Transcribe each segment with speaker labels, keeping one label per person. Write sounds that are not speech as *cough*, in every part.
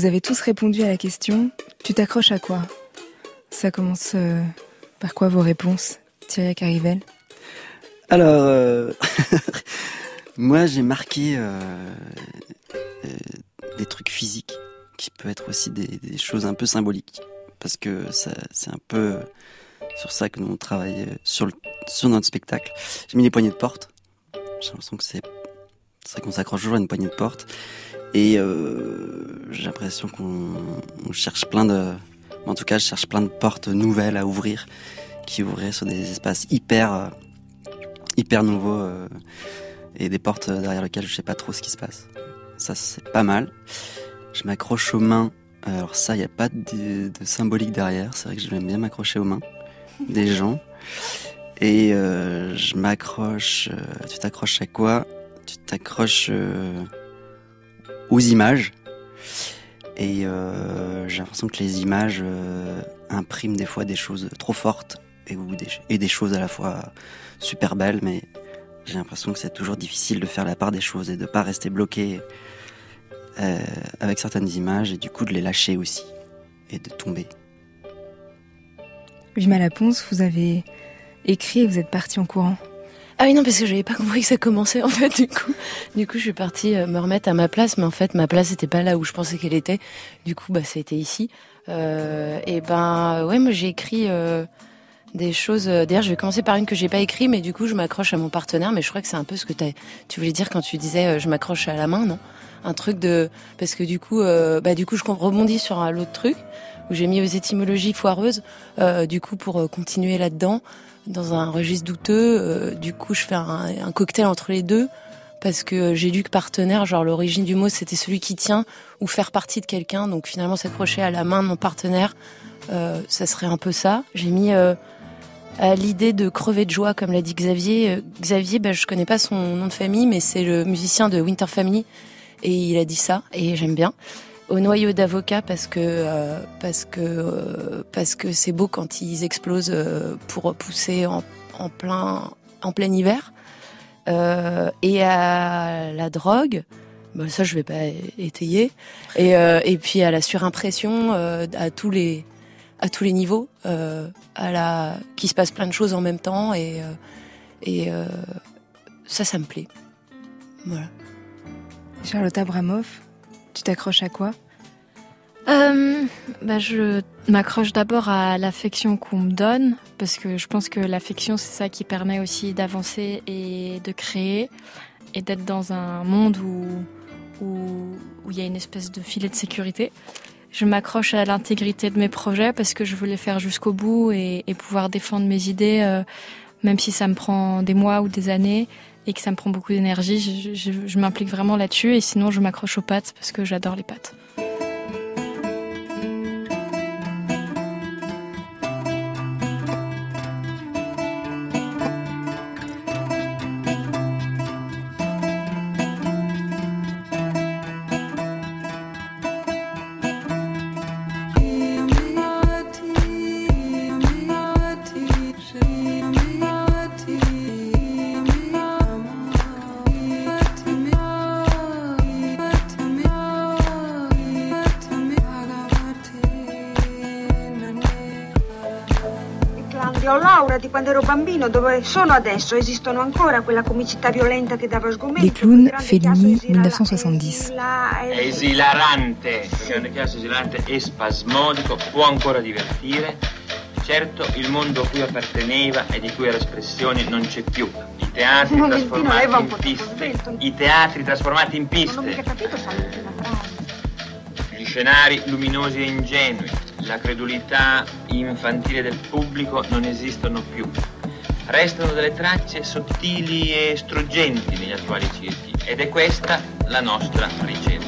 Speaker 1: Vous avez tous répondu à la question Tu t'accroches à quoi? Ça commence euh, par quoi vos réponses, Thierry Carrivel?
Speaker 2: Alors, euh, *laughs* moi j'ai marqué des trucs physiques qui peuvent être aussi des, choses un peu symboliques. Parce que c'est un peu sur ça que nous on travaille sur, sur notre spectacle. J'ai mis les poignées de porte. J'ai l'impression que c'est ça qu'on s'accroche toujours à une poignée de porte. Et euh, j'ai l'impression qu'on cherche plein de... En tout cas, je cherche plein de portes nouvelles à ouvrir, qui ouvriraient sur des espaces hyper, euh, hyper nouveaux euh, et des portes derrière lesquelles je sais pas trop ce qui se passe. Ça, c'est pas mal. Je m'accroche aux mains. Alors ça, il n'y a pas de, symbolique derrière. C'est vrai que j'aime bien m'accrocher aux mains des *laughs* gens. Et je m'accroche... tu t'accroches à quoi? Tu t'accroches aux images. Et euh, j'ai l'impression que les images euh, impriment des fois des choses trop fortes et, des, choses à la fois super belles, mais j'ai l'impression que c'est toujours difficile de faire la part des choses et de pas rester bloqué euh, avec certaines images et du coup de les lâcher aussi et de tomber.
Speaker 1: Vima Laponce, vous avez écrit et vous êtes parti en courant.
Speaker 3: Ah oui, non, parce que j'avais pas compris que ça commençait, en fait, du coup. Du coup, je suis partie euh, me remettre à ma place, mais en fait, ma place n'était pas là où je pensais qu'elle était. Du coup, bah, ça a été ici. Euh, et ben, ouais, moi, j'ai écrit euh, des choses. Euh, d'ailleurs, je vais commencer par une que j'ai pas écrit, mais du coup, je m'accroche à mon partenaire. Mais je crois que c'est un peu ce que tu voulais dire quand tu disais je m'accroche à la main, non? Un truc de. Parce que du coup, bah, du coup, je rebondis sur l'autre truc où j'ai mis aux étymologies foireuses, du coup, pour continuer là-dedans dans un registre douteux. Euh, du coup, je fais un, cocktail entre les deux parce que j'ai lu que partenaire, genre l'origine du mot, c'était celui qui tient ou faire partie de quelqu'un. Donc finalement, s'accrocher à la main de mon partenaire, euh, ça serait un peu ça. J'ai mis euh, à l'idée de crever de joie, comme l'a dit Xavier. Xavier, bah, je connais pas son nom de famille, mais c'est le musicien de Winter Family et il a dit ça et j'aime bien au noyau d'avocat parce que euh, parce que euh, parce que c'est beau quand ils explosent euh, pour pousser en, en, plein en plein hiver. Et à la drogue bah ça je vais pas étayer. Et et puis à la surimpression à tous les à tous les niveaux à la qui se passe plein de choses en même temps et et ça ça me plaît. Voilà.
Speaker 1: Charlotte Abramov tu t'accroches à quoi
Speaker 4: euh, bah Je m'accroche d'abord à l'affection qu'on me donne, parce que je pense que l'affection, c'est ça qui permet aussi d'avancer et de créer, et d'être dans un monde où où, il y a une espèce de filet de sécurité. Je m'accroche à l'intégrité de mes projets parce que je veux les faire jusqu'au bout et, pouvoir défendre mes idées, euh, même si ça me prend des mois ou des années et que ça me prend beaucoup d'énergie. je m'implique vraiment là-dessus et sinon je m'accroche aux pattes parce que j'adore les pattes.
Speaker 5: Quando ero bambino, dove sono adesso? Esistono ancora quella comicità violenta che dava sgomento?
Speaker 1: Les clowns, Fellini, 1970.
Speaker 6: È esilarante, grande chiasso esilarante e spasmodico, può ancora divertire. Certo, il mondo a cui apparteneva e di cui era espressione non c'è più. I teatri trasformati in piste. I teatri trasformati in piste. Non ho mica capito, Gli scenari luminosi e ingenui la credulità infantile del pubblico non esistono più. Restano delle tracce sottili e struggenti negli attuali circhi ed è questa la nostra ricerca.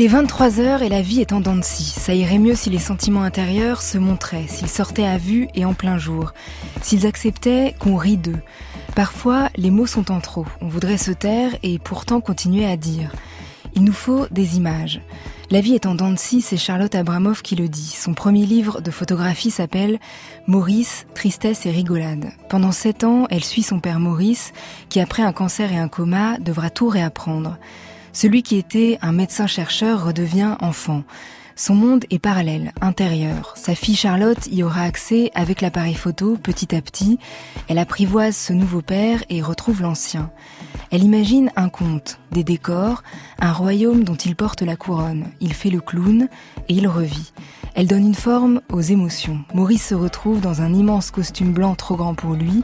Speaker 1: Il est 23 heures et la vie est en dents. Ça irait mieux si les sentiments intérieurs se montraient, s'ils sortaient à vue et en plein jour, s'ils acceptaient qu'on rit d'eux. Parfois, les mots sont en trop. On voudrait se taire et pourtant continuer à dire. Il nous faut des images. La vie est en dents c'est Charlotte Abramoff qui le dit. Son premier livre de photographie s'appelle Maurice, tristesse et rigolade. Pendant sept ans, elle suit son père Maurice, qui après un cancer et un coma devra tout réapprendre. Celui qui était un médecin-chercheur redevient enfant. Son monde est parallèle, intérieur. Sa fille Charlotte y aura accès avec l'appareil photo petit à petit. Elle apprivoise ce nouveau père et retrouve l'ancien. Elle imagine un conte, des décors, un royaume dont il porte la couronne. Il fait le clown et il revit. Elle donne une forme aux émotions. Maurice se retrouve dans un immense costume blanc trop grand pour lui,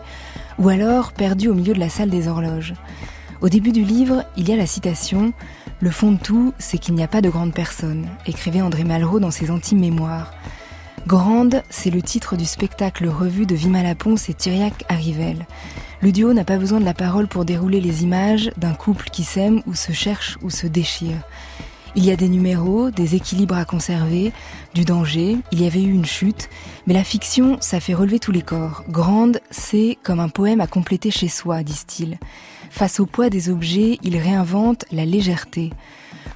Speaker 1: ou alors perdu au milieu de la salle des horloges. Au début du livre, il y a la citation Le fond de tout, c'est qu'il n'y a pas de grande personne, écrivait André Malraux dans ses intimes mémoires. Grande, c'est le titre du spectacle revu de Vima Laponce et Thiriac Arrivel. Le duo n'a pas besoin de la parole pour dérouler les images d'un couple qui s'aime ou se cherche ou se déchire. Il y a des numéros, des équilibres à conserver, du danger, il y avait eu une chute, mais la fiction, ça fait relever tous les corps. Grande, c'est comme un poème à compléter chez soi, disent-ils. Face au poids des objets, il réinvente la légèreté.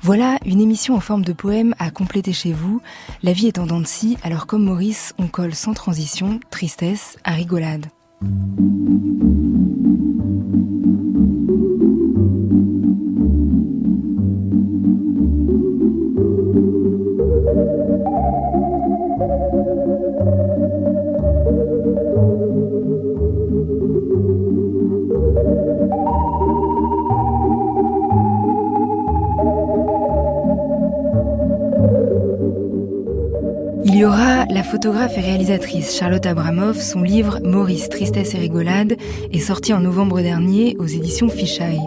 Speaker 1: Voilà une émission en forme de poème à compléter chez vous. La vie est en dents de alors comme Maurice, on colle sans transition tristesse à rigolade. Y aura la photographe et réalisatrice Charlotte Abramoff. Son livre Maurice, Tristesse et Rigolade est sorti en novembre dernier aux éditions Fichaille.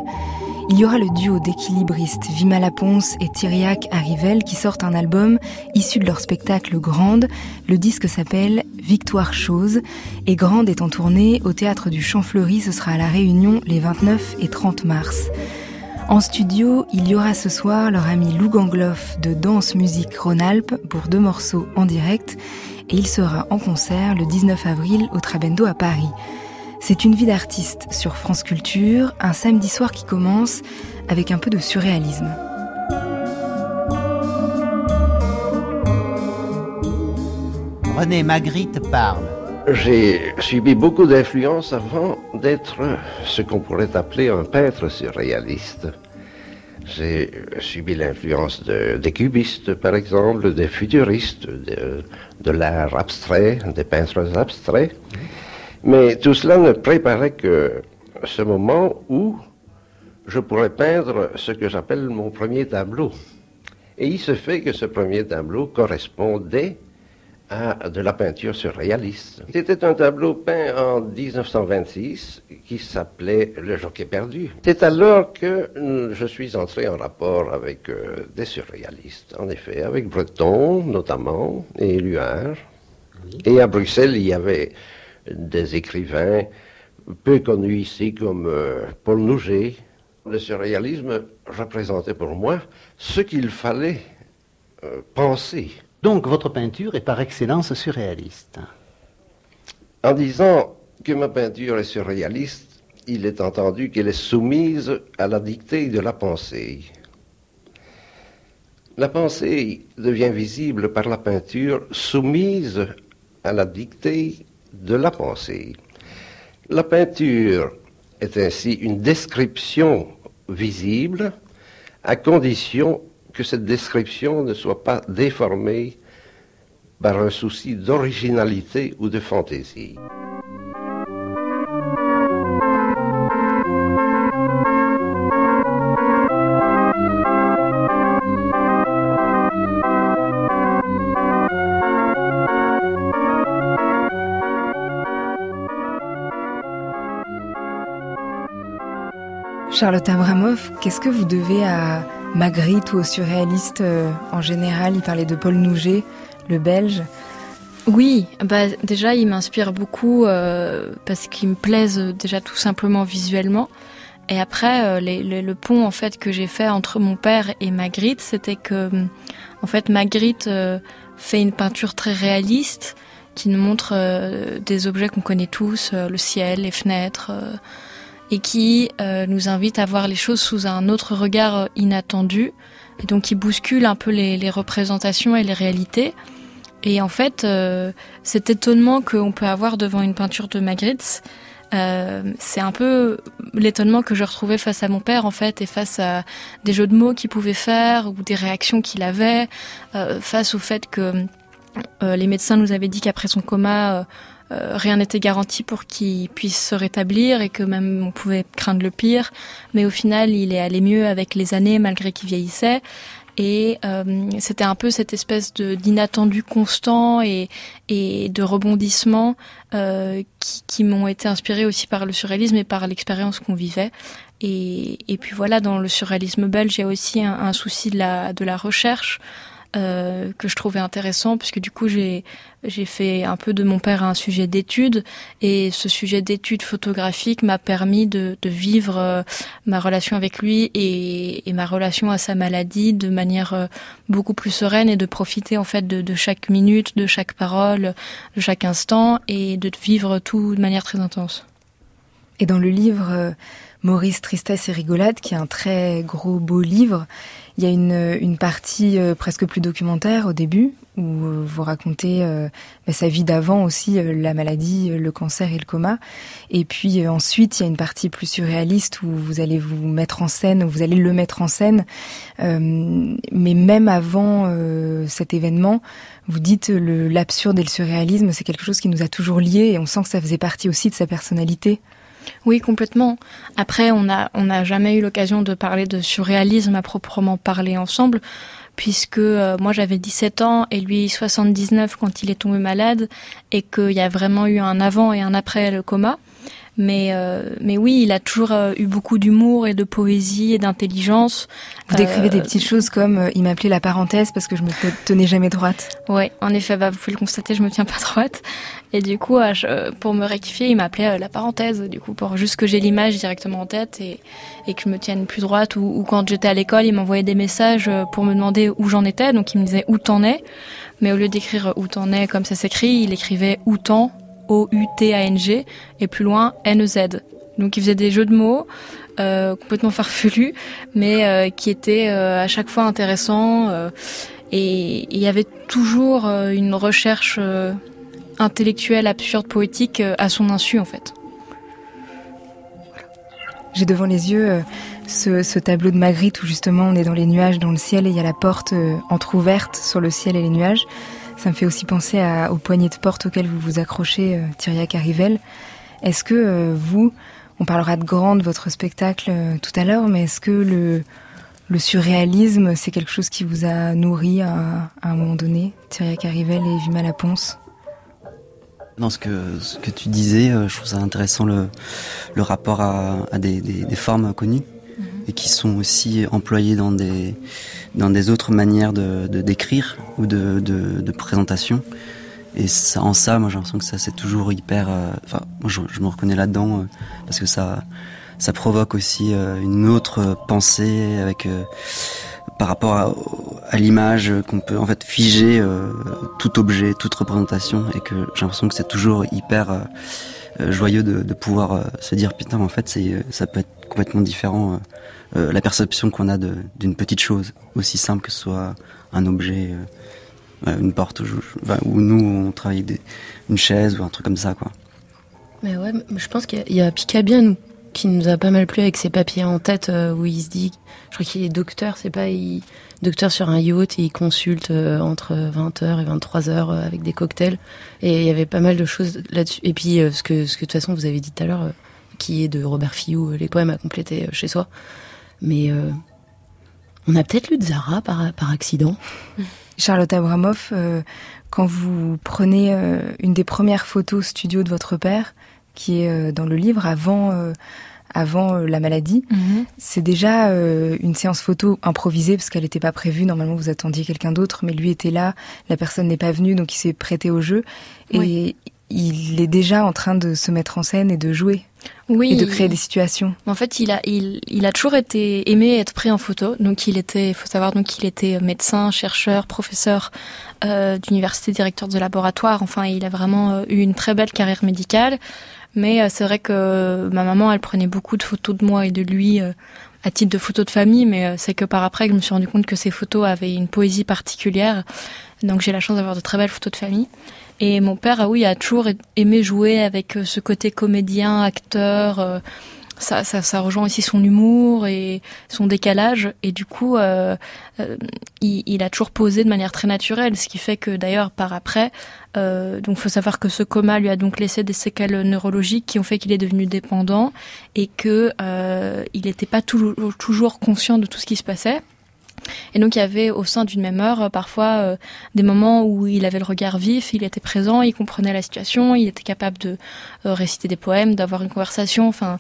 Speaker 1: Il y aura le duo d'équilibristes Vima Laponce et Thiriac Arrivel qui sortent un album issu de leur spectacle Grande. Le disque s'appelle Victoire Chose et Grande est en tournée au théâtre du Champ Fleuri. Ce sera à La Réunion les 29 et 30 mars. En studio, il y aura ce soir leur ami Lou Gangloff de Danse Musique Rhône-Alpes pour deux morceaux en direct et il sera en concert le 19 avril au Trabendo à Paris. C'est une vie d'artiste sur France Culture, un samedi soir qui commence avec un peu de surréalisme.
Speaker 7: René Magritte parle.
Speaker 8: J'ai subi beaucoup d'influences avant d'être ce qu'on pourrait appeler un peintre surréaliste. J'ai subi l'influence de, des cubistes, par exemple, des futuristes, de, de l'art abstrait, des peintres abstraits. Mais tout cela ne préparait que ce moment où je pourrais peindre ce que j'appelle mon premier tableau. Et il se fait que ce premier tableau correspondait à de la peinture surréaliste. C'était un tableau peint en 1926 qui s'appelait Le jockey perdu. C'est alors que je suis entré en rapport avec euh, des surréalistes, en effet, avec Breton notamment et Luard. Et à Bruxelles, il y avait des écrivains peu connus ici comme euh, Paul Nouget. Le surréalisme représentait pour moi ce qu'il fallait euh, penser
Speaker 7: donc votre peinture est par excellence surréaliste.
Speaker 8: En disant que ma peinture est surréaliste, il est entendu qu'elle est soumise à la dictée de la pensée. La pensée devient visible par la peinture soumise à la dictée de la pensée. La peinture est ainsi une description visible à condition que cette description ne soit pas déformée par un souci d'originalité ou de fantaisie.
Speaker 1: Charlotte Abramoff, qu'est-ce que vous devez à Magritte ou aux surréalistes euh, en général Il parlait de Paul Nouget, le belge.
Speaker 4: Oui, bah déjà il m'inspire beaucoup euh, parce qu'il me plaise déjà tout simplement visuellement. Et après, euh, le pont en fait que j'ai fait entre mon père et Magritte, c'était que en fait Magritte fait une peinture très réaliste qui nous montre des objets qu'on connaît tous, le ciel, les fenêtres et qui nous invite à voir les choses sous un autre regard inattendu et donc qui bouscule un peu les, représentations et les réalités. Et en fait, cet étonnement qu'on peut avoir devant une peinture de Magritte, euh, c'est un peu l'étonnement que je retrouvais face à mon père en fait et face à des jeux de mots qu'il pouvait faire ou des réactions qu'il avait euh, face au fait que euh, les médecins nous avaient dit qu'après son coma rien n'était garanti pour qu'il puisse se rétablir et que même on pouvait craindre le pire mais au final il est allé mieux avec les années malgré qu'il vieillissait et euh, c'était un peu cette espèce d'inattendu constant et, de rebondissement euh, qui, m'ont été inspirés aussi par le surréalisme et par l'expérience qu'on vivait. Et, puis voilà, dans le surréalisme belge, il y a aussi un, souci de la, recherche. Euh, que je trouvais intéressant puisque du coup j'ai j'ai fait un peu de mon père un sujet d'étude et ce sujet d'étude photographique m'a permis de, de vivre euh, ma relation avec lui et, et, ma relation à sa maladie de manière euh, beaucoup plus sereine et de profiter en fait de, de, chaque minute, de chaque parole, de chaque instant et de vivre tout de manière très intense.
Speaker 1: Et dans le livre Maurice Tristesse et Rigolade, qui est un très gros beau livre, il y a une, une partie euh, presque plus documentaire au début, où euh, vous racontez euh, bah, sa vie d'avant aussi, la maladie, le cancer et le coma. Et puis ensuite, il y a une partie plus surréaliste où vous allez vous mettre en scène, où vous allez le mettre en scène. mais même avant cet événement, vous dites l'absurde et le surréalisme, c'est quelque chose qui nous a toujours liés et on sent que ça faisait partie aussi de sa personnalité.
Speaker 4: Oui, complètement. Après, on n'a on jamais eu l'occasion de parler de surréalisme à proprement parler ensemble, puisque euh, moi j'avais 17 ans et lui 79 quand il est tombé malade, et qu'il y a vraiment eu un avant et un après le coma. Mais, euh, mais oui, il a toujours euh, eu beaucoup d'humour et de poésie et d'intelligence.
Speaker 1: Vous décrivez des petites choses comme euh, il m'appelait la parenthèse parce que je me tenais jamais droite.
Speaker 4: Ouais, en effet, bah, vous pouvez le constater, je me tiens pas droite. Et du coup, je, pour me rectifier, il m'appelait la parenthèse. Du coup, pour juste que j'ai l'image directement en tête et, et que je me tienne plus droite. Ou, ou quand j'étais à l'école, il m'envoyait des messages pour me demander où j'en étais. Donc il me disait où t'en es. Mais au lieu d'écrire où t'en es comme ça s'écrit, il écrivait où t'en O-U-T-A-N-G, et plus loin N-E-Z. Donc il faisait des jeux de mots euh, complètement farfelus, mais euh, qui étaient euh, à chaque fois intéressants. Et il y avait toujours une recherche intellectuelle, absurde, poétique à son insu en fait.
Speaker 1: J'ai devant les yeux ce, ce, tableau de Magritte où justement on est dans les nuages, dans le ciel, et il y a la porte entr'ouverte sur le ciel et les nuages. Ça me fait aussi penser à, aux poignées de porte auxquelles vous vous accrochez, euh, Arrivel. Est-ce que euh, vous, on parlera de grande votre spectacle euh, tout à l'heure, mais est-ce que le, le surréalisme, c'est quelque chose qui vous a nourri à, à un moment donné, Thiriac Arrivel et Vima Laponce?
Speaker 2: Dans ce que, ce que tu disais, je trouve ça intéressant le, le rapport à, à des, des, des formes connues et qui sont aussi employés dans des, dans des autres manières de, d'écrire ou de, de, de présentation. Et ça, en ça, moi j'ai l'impression que ça c'est toujours hyper. Euh, enfin, moi je, je, me reconnais là-dedans euh, parce que ça, ça provoque aussi euh, une autre pensée avec par rapport à, à l'image qu'on peut en fait figer tout objet, toute représentation et que j'ai l'impression que c'est toujours hyper joyeux de, de pouvoir se dire putain en fait c'est ça peut être complètement différent euh, la perception qu'on a d'une petite chose, aussi simple que ce soit un objet, euh, une porte, où, nous on travaille une chaise ou un truc comme ça. Quoi.
Speaker 3: Mais ouais, je pense qu'il y a, a Picabien qui nous a pas mal plu avec ses papiers en tête euh, où il se dit, je crois qu'il est docteur, c'est pas, il, docteur sur un yacht et il consulte entre 20h et 23h euh, avec des cocktails et il y avait pas mal de choses là-dessus. Et puis ce que ce que de toute façon vous avez dit tout à l'heure, qui est de Robert Fillou, les poèmes à compléter chez soi. Mais euh, on a peut-être lu de Zara par, par accident.
Speaker 1: Charlotte Abramoff, euh, quand vous prenez euh, une des premières photos studio de votre père, qui est dans le livre avant, avant la maladie, mm -hmm. c'est déjà une séance photo improvisée parce qu'elle n'était pas prévue. Normalement, vous attendiez quelqu'un d'autre, mais lui était là. La personne n'est pas venue, donc il s'est prêté au jeu. Et
Speaker 3: oui
Speaker 1: il est déjà en train de se mettre en scène et de jouer.
Speaker 4: Oui.
Speaker 1: Et de créer des situations.
Speaker 4: En fait, il a, il, il a toujours été aimé être pris en photo. Donc, il était, il faut savoir, donc, qu'il était médecin, chercheur, professeur euh, d'université, directeur de laboratoire. Enfin, il a vraiment euh, eu une très belle carrière médicale. Mais euh, c'est vrai que ma maman, elle prenait beaucoup de photos de moi et de lui euh, à titre de photos de famille. Mais c'est que par après, je me suis rendu compte que ces photos avaient une poésie particulière. Donc, j'ai la chance d'avoir de très belles photos de famille. Et mon père, ah oui, a toujours aimé jouer avec ce côté comédien, acteur. Ça, ça, ça, rejoint aussi son humour et son décalage. Et du coup, euh, euh, il, il, a toujours posé de manière très naturelle, ce qui fait que d'ailleurs par après, euh, donc faut savoir que ce coma lui a donc laissé des séquelles neurologiques qui ont fait qu'il est devenu dépendant et que euh, il n'était pas toujours conscient de tout ce qui se passait. Et donc il y avait au sein d'une même heure parfois euh, des moments où il avait le regard vif, il était présent, il comprenait la situation, il était capable de euh, réciter des poèmes, d'avoir une conversation, enfin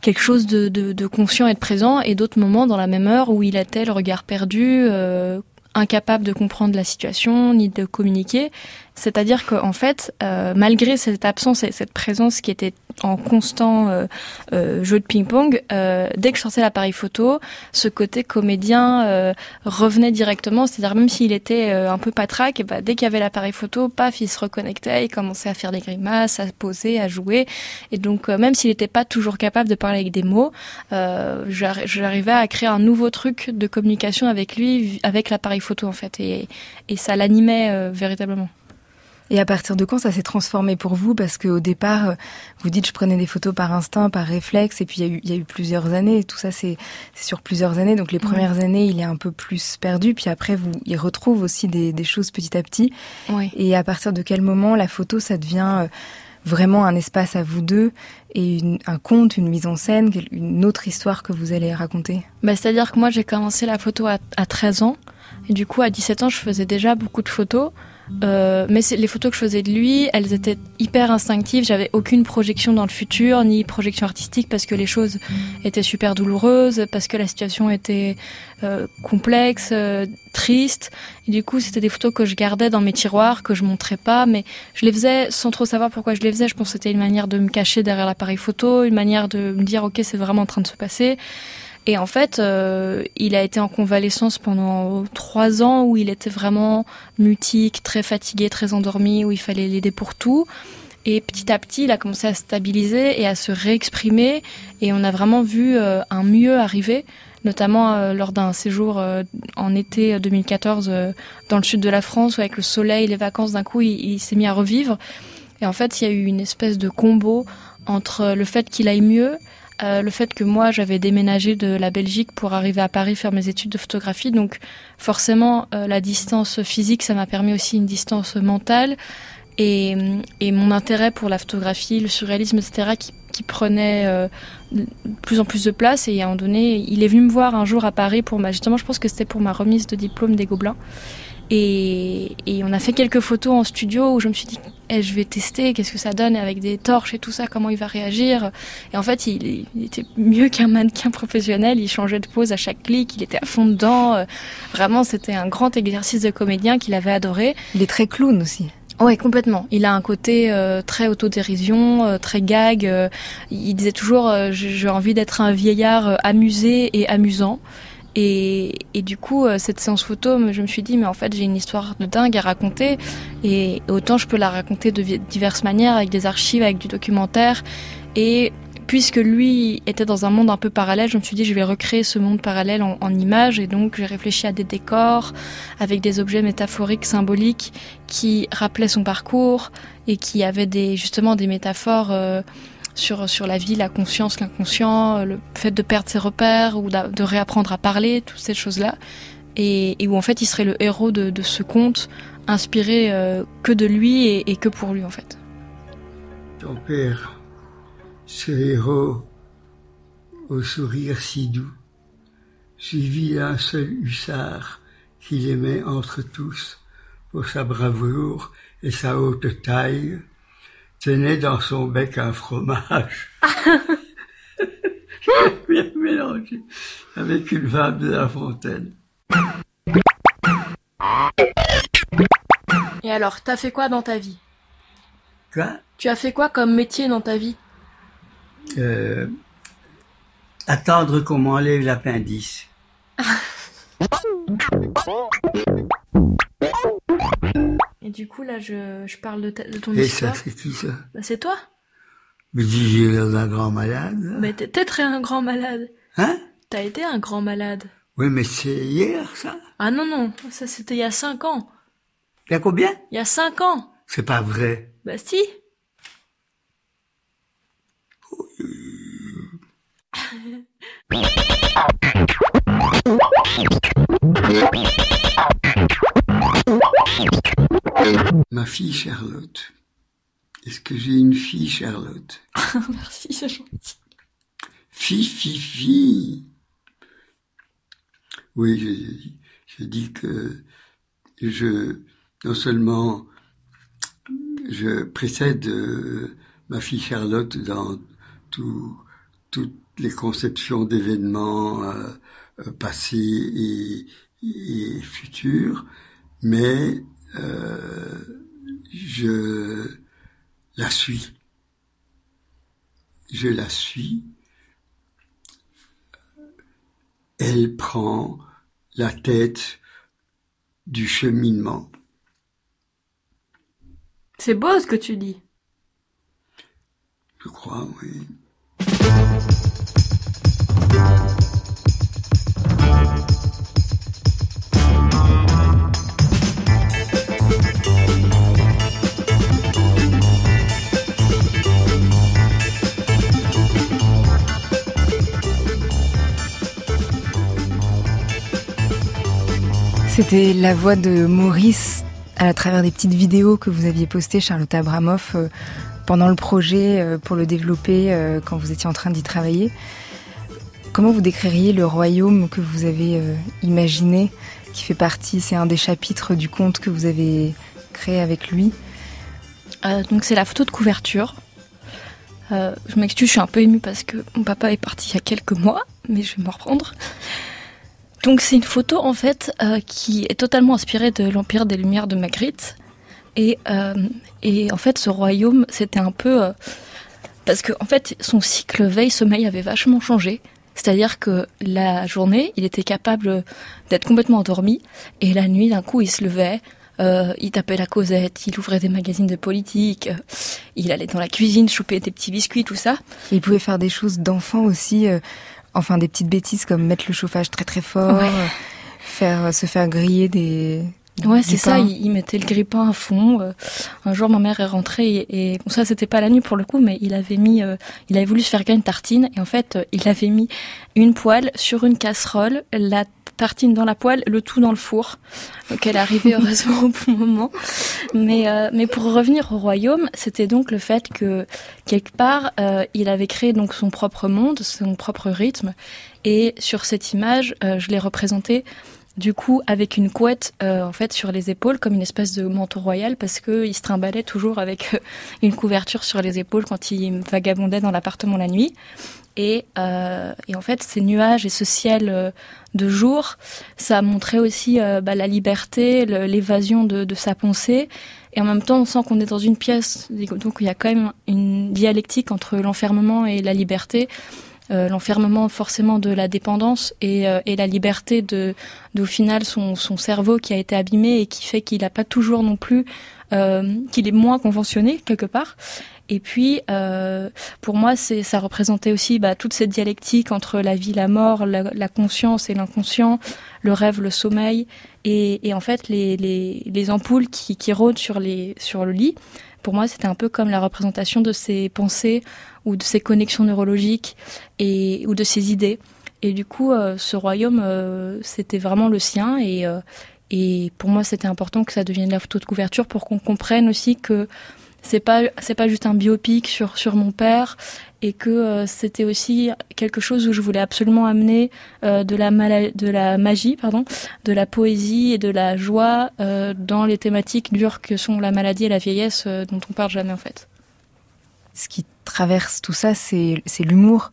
Speaker 4: quelque chose de, de, de, conscient et de présent, et d'autres moments dans la même heure où il était le regard perdu, euh, incapable de comprendre la situation ni de communiquer. C'est-à-dire qu'en fait, euh, malgré cette absence et cette présence qui était en constant euh, euh, jeu de ping-pong, dès que je sortais l'appareil photo, ce côté comédien revenait directement. C'est-à-dire même s'il était un peu patraque, bah, dès qu'il y avait l'appareil photo, paf, il se reconnectait, il commençait à faire des grimaces, à poser, à jouer. Et donc même s'il n'était pas toujours capable de parler avec des mots, j'arrivais à créer un nouveau truc de communication avec lui, avec l'appareil photo en fait, et ça l'animait véritablement.
Speaker 1: Et à partir de quand ça s'est transformé pour vous? Parce qu'au départ, euh, vous dites je prenais des photos par instinct, par réflexe, et puis il y a eu, il y a eu plusieurs années. Et tout ça, c'est sur plusieurs années. Donc les premières oui. années, il est un peu plus perdu. Puis après, vous, il retrouve aussi des, des choses petit à petit.
Speaker 4: Oui.
Speaker 1: Et à partir de quel moment la photo, ça devient euh, vraiment un espace à vous deux et une, un conte, une mise en scène, une autre histoire que vous allez raconter?
Speaker 4: Bah, C'est-à-dire que moi, j'ai commencé la photo à, à 13 ans. Et du coup, à 17 ans, je faisais déjà beaucoup de photos. Euh, mais les photos que je faisais de lui, elles étaient hyper instinctives. J'avais aucune projection dans le futur, ni projection artistique, parce que les choses étaient super douloureuses, parce que la situation était euh, complexe, euh, triste. Et du coup, c'était des photos que je gardais dans mes tiroirs, que je montrais pas, mais je les faisais sans trop savoir pourquoi je les faisais. Je pense que c'était une manière de me cacher derrière l'appareil photo, une manière de me dire, ok, c'est vraiment en train de se passer. Et en fait, euh, il a été en convalescence pendant trois ans où il était vraiment mutique, très fatigué, très endormi, où il fallait l'aider pour tout. Et petit à petit, il a commencé à se stabiliser et à se réexprimer. Et on a vraiment vu euh, un mieux arriver, notamment euh, lors d'un séjour euh, en été 2014 euh, dans le sud de la France, où avec le soleil, les vacances, d'un coup, il, il s'est mis à revivre. Et en fait, il y a eu une espèce de combo entre le fait qu'il aille mieux, euh, le fait que moi j'avais déménagé de la Belgique pour arriver à Paris faire mes études de photographie, donc forcément euh, la distance physique ça m'a permis aussi une distance mentale et, mon intérêt pour la photographie, le surréalisme, etc. qui, qui prenait euh, de plus en plus de place et à un moment donné il est venu me voir un jour à Paris pour ma justement je pense que c'était pour ma remise de diplôme des Gobelins et, et, on a fait quelques photos en studio où je me suis dit, eh, je vais tester, qu'est-ce que ça donne avec des torches et tout ça, comment il va réagir. Et en fait, il, il était mieux qu'un mannequin professionnel, il changeait de pose à chaque clic, il était à fond dedans. Vraiment, c'était un grand exercice de comédien qu'il avait adoré.
Speaker 1: Il est très clown aussi.
Speaker 4: Oui, complètement. Il a un côté euh, très autodérision, euh, très gag. Euh, il disait toujours, euh, j'ai envie d'être un vieillard amusé et amusant. Et, du coup, euh, cette séance photo, je me suis dit, mais en fait, j'ai une histoire de dingue à raconter. Et autant je peux la raconter de diverses manières, avec des archives, avec du documentaire. Et puisque lui était dans un monde un peu parallèle, je me suis dit, je vais recréer ce monde parallèle en, en images. Et donc, j'ai réfléchi à des décors, avec des objets métaphoriques, symboliques, qui rappelaient son parcours et qui avaient des, justement des métaphores. Euh, sur, sur la vie, la conscience, l'inconscient, le fait de perdre ses repères ou de réapprendre à parler, toutes ces choses-là. Et, et, où en fait il serait le héros de, de ce conte, inspiré euh, que de lui et, et, que pour lui en fait.
Speaker 9: Ton père, ce héros au sourire si doux, suivi d'un seul hussard qu'il aimait entre tous pour sa bravoure et sa haute taille, tenait dans son bec un fromage. *laughs* *laughs* bien mélangé avec une femme de la fontaine.
Speaker 4: Et alors, t'as fait quoi dans ta vie?
Speaker 9: Quoi?
Speaker 4: Tu as fait quoi comme métier dans ta vie?
Speaker 9: Euh, Attendre qu'on m'enlève l'appendice. *laughs*
Speaker 4: Et du coup, là, je, je parle de, ta- de ton
Speaker 9: Et
Speaker 4: histoire.
Speaker 9: ça, c'est qui ça?
Speaker 4: Bah, c'est toi.
Speaker 9: Me dis, j'ai l'air d'un grand malade. là.
Speaker 4: Mais t'es peut-être un grand malade.
Speaker 9: Hein?
Speaker 4: T'as été un grand malade.
Speaker 9: Oui, mais c'est hier, ça?
Speaker 4: Ah non, non, ça c'était il y a cinq ans.
Speaker 9: Il y a combien?
Speaker 4: Il y a cinq ans.
Speaker 9: C'est pas vrai.
Speaker 4: Bah si. *laughs*
Speaker 9: fille Charlotte. Est-ce que j'ai une fille Charlotte *laughs*
Speaker 4: Merci, c'est gentil.
Speaker 9: Fille, fille, fille. Oui, je, je dis que je, non seulement je précède euh, ma fille Charlotte dans tout, toutes les conceptions d'événements euh, euh, passés et, et futurs, mais euh, je la suis. Je la suis. Elle prend la tête du cheminement.
Speaker 4: C'est beau ce que tu dis.
Speaker 9: Je crois, oui.
Speaker 1: C'était la voix de Maurice à travers des petites vidéos que vous aviez postées, Charlotte Abramoff, euh, pendant le projet euh, pour le développer euh, quand vous étiez en train d'y travailler. Comment vous décririez le royaume que vous avez imaginé, qui fait partie, c'est un des chapitres du conte que vous avez créé avec lui?
Speaker 4: Donc c'est la photo de couverture. Je m'excuse, je suis un peu émue parce que mon papa est parti il y a quelques mois, mais je vais me reprendre. Donc c'est une photo en fait euh, qui est totalement inspirée de l'Empire des Lumières de Magritte. Et, euh, et en fait ce royaume c'était un peu... euh, parce que en fait son cycle veille-sommeil avait vachement changé. C'est-à-dire que la journée, il était capable d'être complètement endormi, et la nuit, d'un coup, il se levait, il tapait la causette, il ouvrait des magazines de politique, il allait dans la cuisine choper des petits biscuits, tout ça.
Speaker 1: Il pouvait faire des choses d'enfant aussi, enfin des petites bêtises comme mettre le chauffage très très fort,
Speaker 4: Ouais.
Speaker 1: euh, faire se faire griller des.
Speaker 4: Ouais, c'est ça, il, il mettait le grille-pain à fond. euh. un jour, ma mère est rentrée et, et bon, ça, c'était pas la nuit pour le coup, mais il avait mis, euh, il avait voulu se faire griller une tartine et en fait, euh, il avait mis une poêle sur une casserole, la tartine dans la poêle, le tout dans le four. Donc, elle arrivait *laughs* heureusement au bon moment. Mais, euh, mais pour revenir au royaume, c'était donc le fait que quelque part, euh, il avait créé donc son propre monde, son propre rythme. Et sur cette image, euh, je l'ai représenté du coup avec une couette euh, en fait sur les épaules comme une espèce de manteau royal parce que il se trimballait toujours avec euh, une couverture sur les épaules quand il vagabondait dans l'appartement la nuit et, euh, et en fait ces nuages et ce ciel euh, de jour ça montrait aussi euh, bah, la liberté l'évasion de, de sa pensée. Et en même temps on sent qu'on est dans une pièce. Donc il y a quand même une dialectique entre l'enfermement et la liberté. Euh, l'enfermement forcément de la dépendance et, et la liberté de, d'au final son, son cerveau qui a été abîmé et qui fait qu'il n'a pas toujours non plus qu'il est moins conventionné quelque part et puis euh, pour moi c'est ça représentait aussi bah, toute cette dialectique entre la vie la mort la, conscience et l'inconscient le rêve le sommeil et, en fait les, les, les ampoules qui, rôdent sur, le lit pour moi c'était un peu comme la représentation de ses pensées ou de ses connexions neurologiques et ou de ses idées. Et du coup, euh, ce royaume, euh, c'était vraiment le sien. Et, euh, et pour moi, c'était important que ça devienne la photo de couverture pour qu'on comprenne aussi que c'est pas c'est pas juste un biopic sur sur mon père et que euh, c'était aussi quelque chose où je voulais absolument amener euh, de la de la magie pardon de la poésie et de la joie euh, dans les thématiques dures que sont la maladie et la vieillesse dont on parle jamais en fait
Speaker 1: Ce qui traverse tout ça, c'est c'est l'humour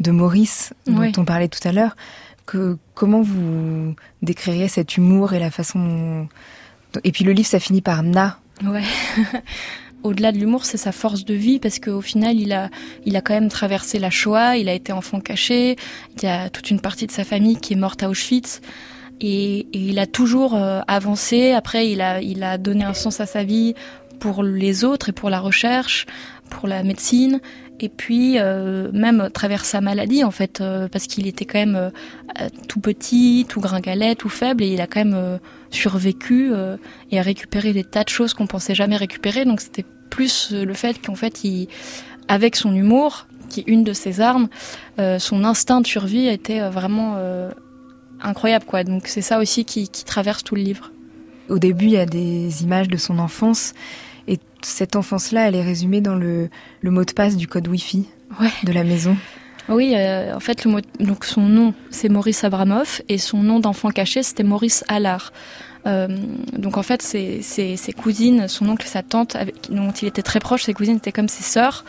Speaker 1: de Maurice dont
Speaker 4: Oui.
Speaker 1: on parlait tout à l'heure. Comment vous décririez cet humour et la façon et puis le livre ça finit par na.
Speaker 4: Ouais. *laughs* au-delà de l'humour, c'est sa force de vie parce qu'au final, il a, il a quand même traversé la Shoah, il a été enfant caché, il y a toute une partie de sa famille qui est morte à Auschwitz. Et, il a toujours euh, avancé. Après, il a, il a donné un sens à sa vie pour les autres et pour la recherche, pour la médecine. Et puis, euh, même à travers sa maladie, en fait, euh, parce qu'il était quand même tout petit, tout gringalet, tout faible, et il a quand même survécu et a récupéré des tas de choses qu'on pensait jamais récupérer. Donc, c'était plus le fait qu'en fait, il, avec son humour, qui est une de ses armes, son instinct de survie était vraiment incroyable, quoi. Donc c'est ça aussi qui, traverse tout le livre.
Speaker 1: Au début, il y a des images de son enfance, et cette enfance-là, elle est résumée dans le, mot de passe du code Wi-Fi de la maison.
Speaker 4: Oui, euh, en fait, le donc son nom, c'est Maurice Abramoff, et son nom d'enfant caché, c'était Maurice Allard. Euh, donc en fait, ses, ses, cousines, son oncle et sa tante, dont il était très proche, ses cousines étaient comme ses sœurs.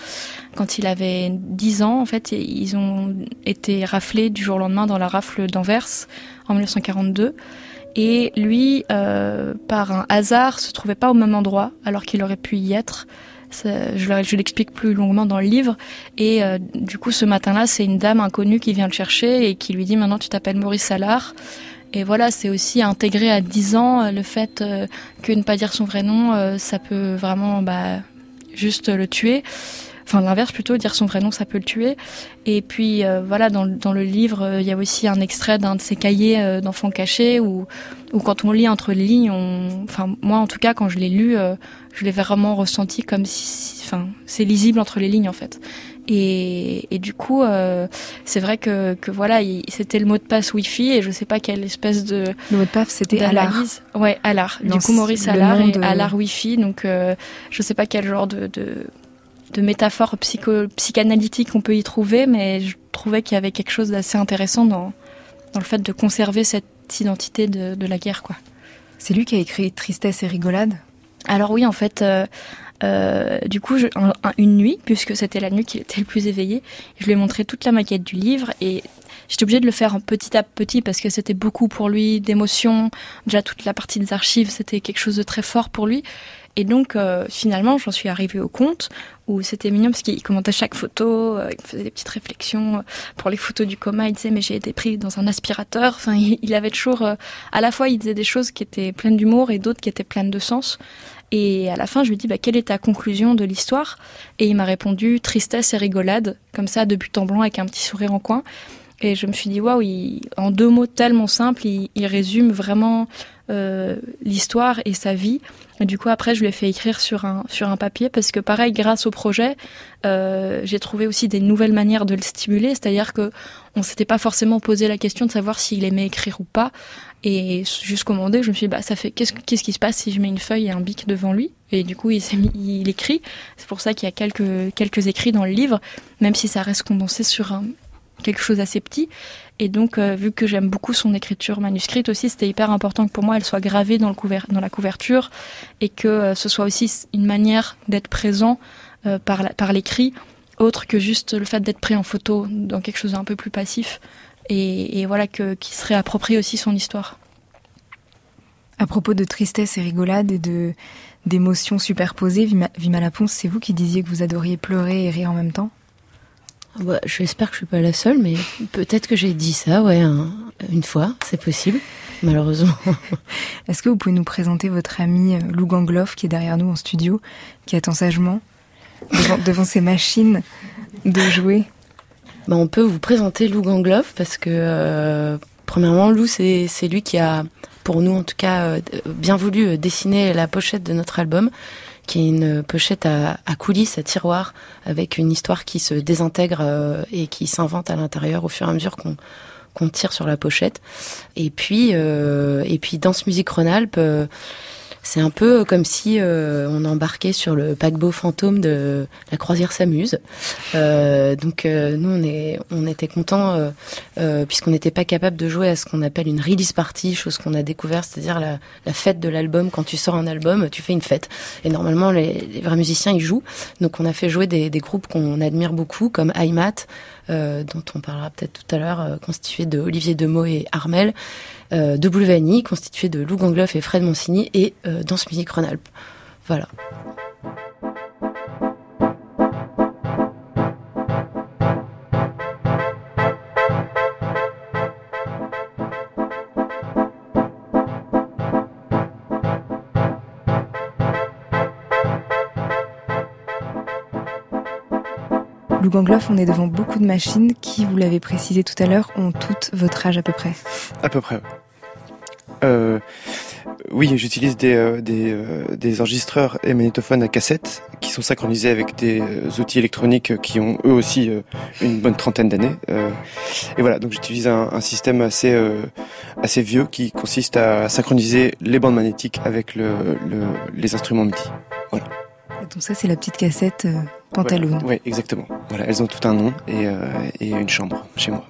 Speaker 4: Quand il avait 10 ans, en fait, ils ont été raflés du jour au lendemain dans la rafle d'Anvers en 1942. Et lui, euh, par un hasard, se trouvait pas au même endroit, alors qu'il aurait pu y être. je, l'explique plus longuement dans le livre. Et euh, du coup, ce matin-là, c'est une dame inconnue qui vient le chercher et qui lui dit maintenant tu t'appelles Maurice Salard. Et voilà, c'est aussi intégré à 10 ans euh, le fait que ne pas dire son vrai nom, ça peut vraiment bah, juste le tuer. Enfin, l'inverse plutôt, dire son vrai nom, ça peut le tuer. Et puis voilà, dans, dans, le livre, il y a aussi un extrait d'un de ses cahiers d'enfants cachés où, où quand on lit entre les lignes, on... enfin moi en tout cas quand je l'ai lu, je l'ai vraiment ressenti comme si, enfin, c'est lisible entre les lignes en fait. Et, et, du coup, euh, c'est vrai que, que voilà, c'était le mot de passe Wi-Fi et je sais pas quelle espèce de.
Speaker 1: Le mot de passe, c'était Alar.
Speaker 4: Ouais, Alar. Du coup, Maurice Alar et Alar Wi-Fi. Donc, euh, je sais pas quel genre de, de, de métaphore psycho, psychanalytique on peut y trouver, mais je trouvais qu'il y avait quelque chose d'assez intéressant dans, dans le fait de conserver cette identité de, de la guerre, quoi.
Speaker 1: C'est lui qui a écrit Tristesse et rigolade?
Speaker 4: Alors oui, en fait, euh, euh, du coup, je, une nuit, puisque c'était la nuit qu'il était le plus éveillé, je lui ai montré toute la maquette du livre et j'étais obligée de le faire petit à petit parce que c'était beaucoup pour lui d'émotions. Déjà, toute la partie des archives, c'était quelque chose de très fort pour lui. Et donc, euh, finalement, j'en suis arrivée au compte où c'était mignon parce qu'il commentait chaque photo, euh, il faisait des petites réflexions pour les photos du coma. Il disait mais j'ai été pris dans un aspirateur. Enfin, il, avait toujours, à la fois, il disait des choses qui étaient pleines d'humour et d'autres qui étaient pleines de sens. Et à la fin, je lui dit bah, quelle est ta conclusion de l'histoire? Et il m'a répondu tristesse et rigolade, comme ça, de but en blanc avec un petit sourire en coin. Et je me suis dit waouh, en deux mots tellement simples, il, résume vraiment euh, l'histoire et sa vie. Du coup, après, je lui ai fait écrire sur un, sur un papier parce que, pareil, grâce au projet, euh, j'ai trouvé aussi des nouvelles manières de le stimuler. C'est-à-dire que on s'était pas forcément posé la question de savoir s'il aimait écrire ou pas. Et jusqu'au moment où je me suis dit, bah, ça fait, qu'est-ce, qu'est-ce qui se passe si je mets une feuille et un bic devant lui? Et du coup, il s'est il écrit. C'est pour ça qu'il y a quelques, quelques écrits dans le livre, même si ça reste condensé sur un, quelque chose assez petit. Et donc, euh, vu que j'aime beaucoup son écriture manuscrite aussi, c'était hyper important que pour moi, elle soit gravée dans, le dans la couverture et que euh, ce soit aussi une manière d'être présent euh, par, l'écrit, autre que juste le fait d'être pris en photo dans quelque chose d'un peu plus passif et, voilà que qui serait approprié aussi son histoire.
Speaker 1: À propos de tristesse et rigolade et d'émotions superposées, Vima, Vima c'est vous qui disiez que vous adoriez pleurer et rire en même temps?
Speaker 3: Bah, J'espère que je suis pas la seule, mais peut-être que j'ai dit ça, ouais, une fois, c'est possible, malheureusement. *laughs*
Speaker 1: Est-ce que vous pouvez nous présenter votre ami euh, Lou Gangloff qui est derrière nous en studio, qui attend sagement devant, *laughs* devant ses machines de jouer?
Speaker 3: Bah, on peut vous présenter Lou Gangloff parce que euh, premièrement Lou c'est lui qui a pour nous en tout cas euh, bien voulu dessiner la pochette de notre album qui est une pochette à, coulisses, à tiroir, avec une histoire qui se désintègre et qui s'invente à l'intérieur au fur et à mesure qu'on tire sur la pochette. Et puis, et puis dans ce musique Rhône-Alpes, c'est un peu comme si euh, on embarquait sur le paquebot fantôme de la croisière s'amuse. Euh, donc euh, nous on est on était contents puisqu'on n'était pas capable de jouer à ce qu'on appelle une release party, chose qu'on a découvert, c'est-à-dire la, la, fête de l'album. Quand tu sors un album, tu fais une fête. Et normalement les, les vrais musiciens ils jouent. Donc on a fait jouer des, des groupes qu'on admire beaucoup comme IMAT, dont on parlera peut-être tout à l'heure, constitué de Olivier Demeaux et Armel euh, euh, de Boulvanie, constitué de Lou Gangloff et Fred Monsigny, et euh, Danse Musique Rhône-Alpes. Voilà.
Speaker 1: lou-gangloff on est devant beaucoup de machines qui, vous l'avez précisé tout à l'heure, ont toutes votre âge à peu près.
Speaker 10: À peu près. Euh, oui, j'utilise des, euh, des, euh, des, enregistreurs et magnétophones à cassette qui sont synchronisés avec des outils électroniques qui ont eux aussi une bonne trentaine d'années. et voilà, donc j'utilise un, un, système assez, assez vieux qui consiste à synchroniser les bandes magnétiques avec le, le, les instruments MIDI. Voilà.
Speaker 1: donc ça, c'est la petite cassette Pantaloon.
Speaker 10: Oui, exactement. Voilà, elles ont tout un nom et, et une chambre chez moi.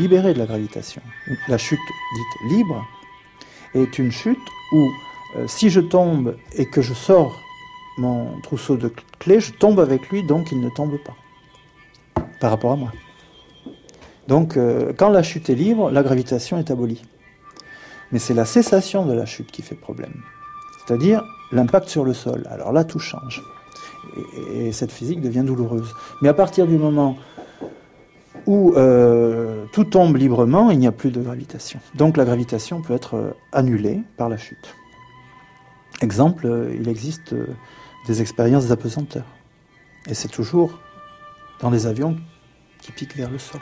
Speaker 11: Libérer de la gravitation. La chute dite libre est une chute où euh, si je tombe et que je sors mon trousseau de clés, je tombe avec lui, donc il ne tombe pas par rapport à moi. Donc euh, quand la chute est libre, la gravitation est abolie. Mais c'est la cessation de la chute qui fait problème. C'est-à-dire l'impact sur le sol. Alors là, tout change. Et cette physique devient douloureuse. Mais à partir du moment où euh, tout tombe librement, il n'y a plus de gravitation. Donc la gravitation peut être euh, annulée par la chute. Exemple, euh, il existe des expériences d'apesanteur. Et c'est toujours dans les avions qui piquent vers le sol.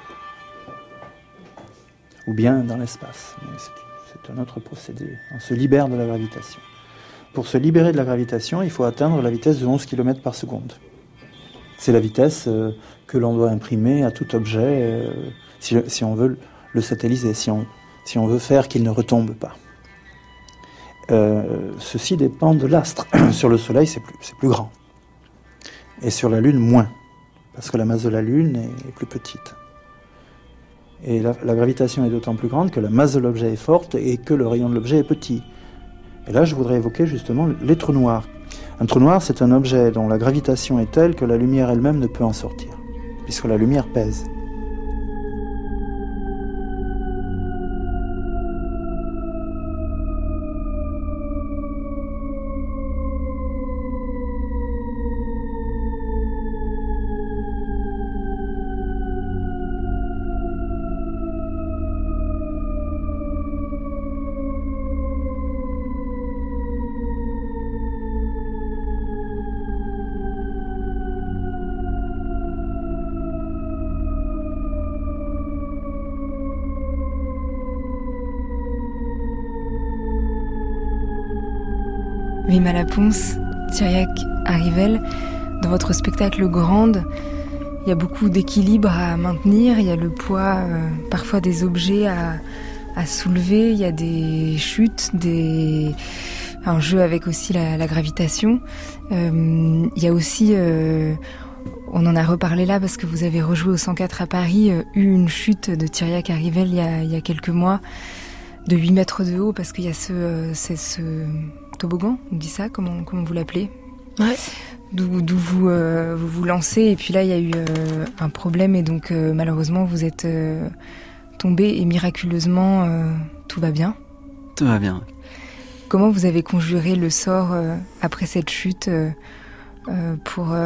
Speaker 11: Ou bien dans l'espace. c'est un autre procédé. On se libère de la gravitation. Pour se libérer de la gravitation, il faut atteindre la vitesse de 11 km par seconde. C'est la vitesse que l'on doit imprimer à tout objet euh, si, on veut le satelliser, si on, veut faire qu'il ne retombe pas. Euh, ceci dépend de l'astre. *clears throat* sur le Soleil, c'est plus grand. Et sur la Lune, moins. Parce que la masse de la Lune est plus petite. Et la, gravitation est d'autant plus grande que la masse de l'objet est forte et que le rayon de l'objet est petit. Et là, je voudrais évoquer justement les trous noirs. Un trou noir, c'est un objet dont la gravitation est telle que la lumière elle-même ne peut en sortir, puisque la lumière pèse.
Speaker 1: Vima Laponce, Thiriac Arrivel, dans votre spectacle Grande, il y a beaucoup d'équilibre à maintenir, il y a le poids euh, parfois des objets à, soulever, il y a des chutes, des un jeu avec aussi la, gravitation. Euh, il y a aussi, euh, on en a reparlé là parce que vous avez rejoué au 104 à Paris, eu une chute de Thiriac Arrivel il y a, il y a quelques mois de 8 mètres de haut parce qu'il y a ce toboggan, on dit ça, comment, comment vous l'appelez
Speaker 3: Ouais.
Speaker 1: D'où vous, euh, vous vous lancez et puis là il y a eu euh, un problème et donc euh, malheureusement vous êtes tombé et miraculeusement tout va bien.
Speaker 2: Tout va bien.
Speaker 1: Comment vous avez conjuré le sort après cette chute pour,